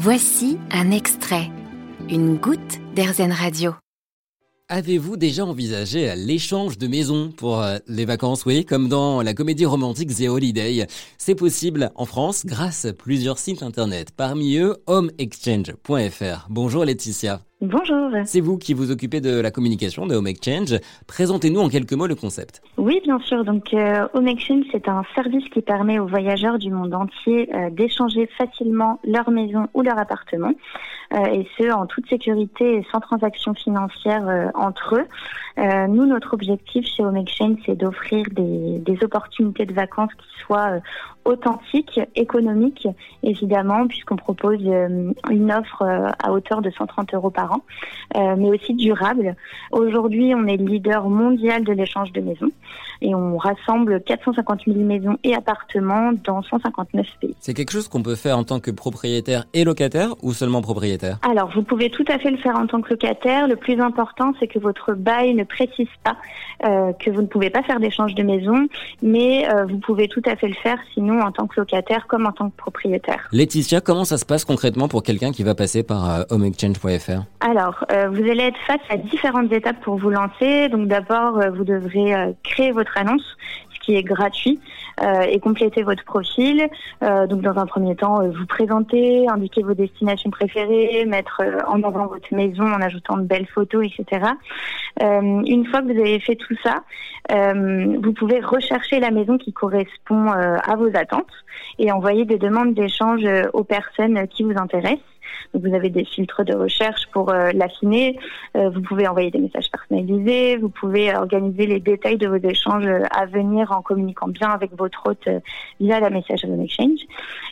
Voici un extrait, une goutte d'Airzen Radio. Avez-vous déjà envisagé l'échange de maisons pour euh, les vacances? Oui, comme dans la comédie romantique The Holiday. C'est possible en France grâce à plusieurs sites internet, parmi eux homeexchange.fr. Bonjour Laetitia. Bonjour. C'est vous qui vous occupez de la communication de Home Exchange. Présentez-nous en quelques mots le concept. Oui, bien sûr. Donc, euh, Home Exchange, c'est un service qui permet aux voyageurs du monde entier euh, d'échanger facilement leur maison ou leur appartement, euh, et ce en toute sécurité et sans transaction financière entre eux. nous, notre objectif chez Home Exchange, c'est d'offrir des, des, opportunités de vacances qui soient authentiques, économiques, évidemment, puisqu'on propose une offre à hauteur de 130 euros par euh, mais aussi durable. Aujourd'hui, on est le leader mondial de l'échange de maisons et on rassemble 450 000 maisons et appartements dans 159 pays. C'est quelque chose qu'on peut faire en tant que propriétaire et locataire ou seulement propriétaire? Alors, vous pouvez tout à fait le faire en tant que locataire. Le plus important, c'est que votre bail ne précise pas euh, que vous ne pouvez pas faire d'échange de maison, mais euh, vous pouvez tout à fait le faire sinon en tant que locataire comme en tant que propriétaire. Laetitia, comment ça se passe concrètement pour quelqu'un qui va passer par homeexchange.fr alors, euh, vous allez être face à différentes étapes pour vous lancer. Donc d'abord, euh, vous devrez euh, créer votre annonce, ce qui est gratuit, et compléter votre profil. donc dans un premier temps, vous présenter, indiquer vos destinations préférées, mettre en avant votre maison en ajoutant de belles photos, etc. une fois que vous avez fait tout ça, vous pouvez rechercher la maison qui correspond à vos attentes et envoyer des demandes d'échange aux personnes qui vous intéressent. Donc vous avez des filtres de recherche pour euh, l'affiner. Euh, vous pouvez envoyer des messages personnalisés. Vous pouvez organiser les détails de vos échanges euh, à venir en communiquant bien avec votre hôte via la messagerie Exchange.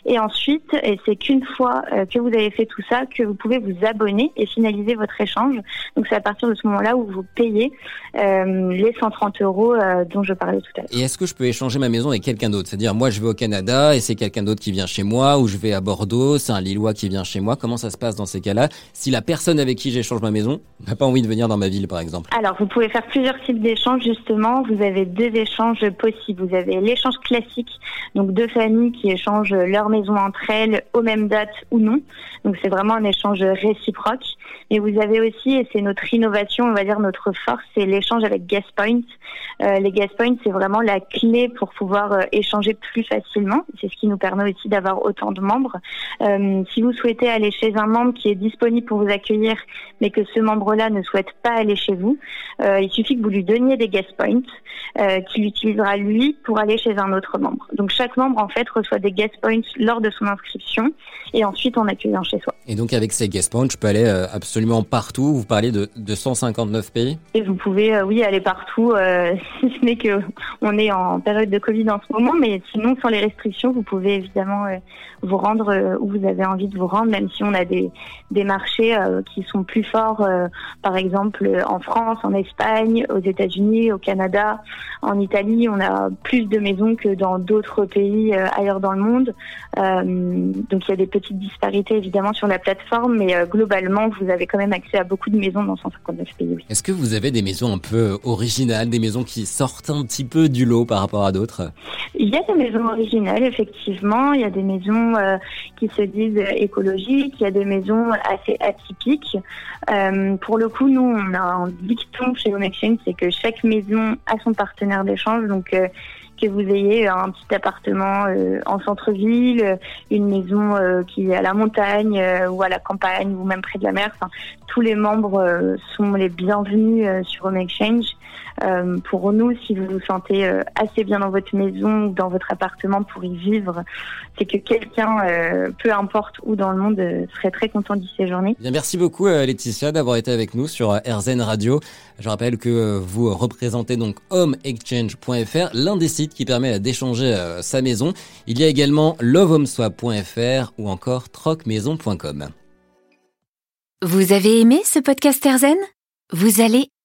Et ensuite, et c'est qu'une fois que vous avez fait tout ça, que vous pouvez vous abonner et finaliser votre échange. Donc c'est à partir de ce moment-là où vous payez les 130 euros dont je parlais tout à l'heure. Et est-ce que je peux échanger ma maison avec quelqu'un d'autre? C'est-à-dire moi je vais au Canada et c'est quelqu'un d'autre qui vient chez moi, ou je vais à Bordeaux, c'est un Lillois qui vient chez moi. Comment ça se passe dans ces cas-là si la personne avec qui j'échange ma maison n'a pas envie de venir dans ma ville, par exemple Alors, vous pouvez faire plusieurs types d'échanges, justement. Vous avez deux échanges possibles. Vous avez l'échange classique, donc deux familles qui échangent leur maison entre elles aux mêmes dates ou non. Donc, c'est vraiment un échange réciproque. Et vous avez aussi, et c'est notre innovation, on va dire notre force, c'est l'échange avec guest points. Euh, les guest points, c'est vraiment la clé pour pouvoir euh, échanger plus facilement. C'est ce qui nous permet aussi d'avoir autant de membres. Euh, si vous souhaitez aller chez un membre qui est disponible pour vous accueillir, mais que ce membre-là ne souhaite pas aller chez vous, euh, il suffit que vous lui donniez des guest points euh, qu'il utilisera lui pour aller chez un autre membre. Donc chaque membre en fait reçoit des guest points lors de son inscription et ensuite en accueillant chez soi. Et donc avec ces guest points, je peux aller euh, partout. Vous parlez de, de 159 pays. Et vous pouvez euh, oui aller partout, euh, si ce n'est que on est en période de Covid en ce moment, mais sinon sans les restrictions, vous pouvez évidemment vous rendre où vous avez envie de vous rendre, même si on a des, des marchés euh, qui sont plus forts, euh, par exemple en France, en Espagne, aux États-Unis, au Canada, en Italie. On a plus de maisons que dans d'autres pays euh, ailleurs dans le monde. donc il y a des petites disparités évidemment sur la plateforme, mais globalement, vous avez quand même accès à beaucoup de maisons dans 159 pays. Est-ce que vous avez des maisons un peu originales, des maisons qui sortent un petit peu du lot par rapport à d'autres? Il y a des maisons originales, effectivement. Il y a des maisons qui se disent écologiques. Il y a des maisons assez atypiques. Euh, pour le coup, nous, on a un dicton chez Home Exchange, c'est que chaque maison a son partenaire d'échange. Donc, euh, que vous ayez un petit appartement euh, en centre-ville, une maison qui est à la montagne ou à la campagne ou même près de la mer. Tous les membres sont les bienvenus sur Home Exchange. Euh, pour nous, si vous vous sentez euh, assez bien dans votre maison ou dans votre appartement pour y vivre, c'est que quelqu'un, euh, peu importe où dans le monde, serait très content d'y séjourner. Bien, merci beaucoup Laetitia d'avoir été avec nous sur RZN Radio. Je rappelle que vous représentez donc homeexchange.fr, l'un des sites qui permet d'échanger sa maison. Il y a également lovehomeswap.fr ou encore trocmaison.com. Vous avez aimé ce podcast RZN Vous allez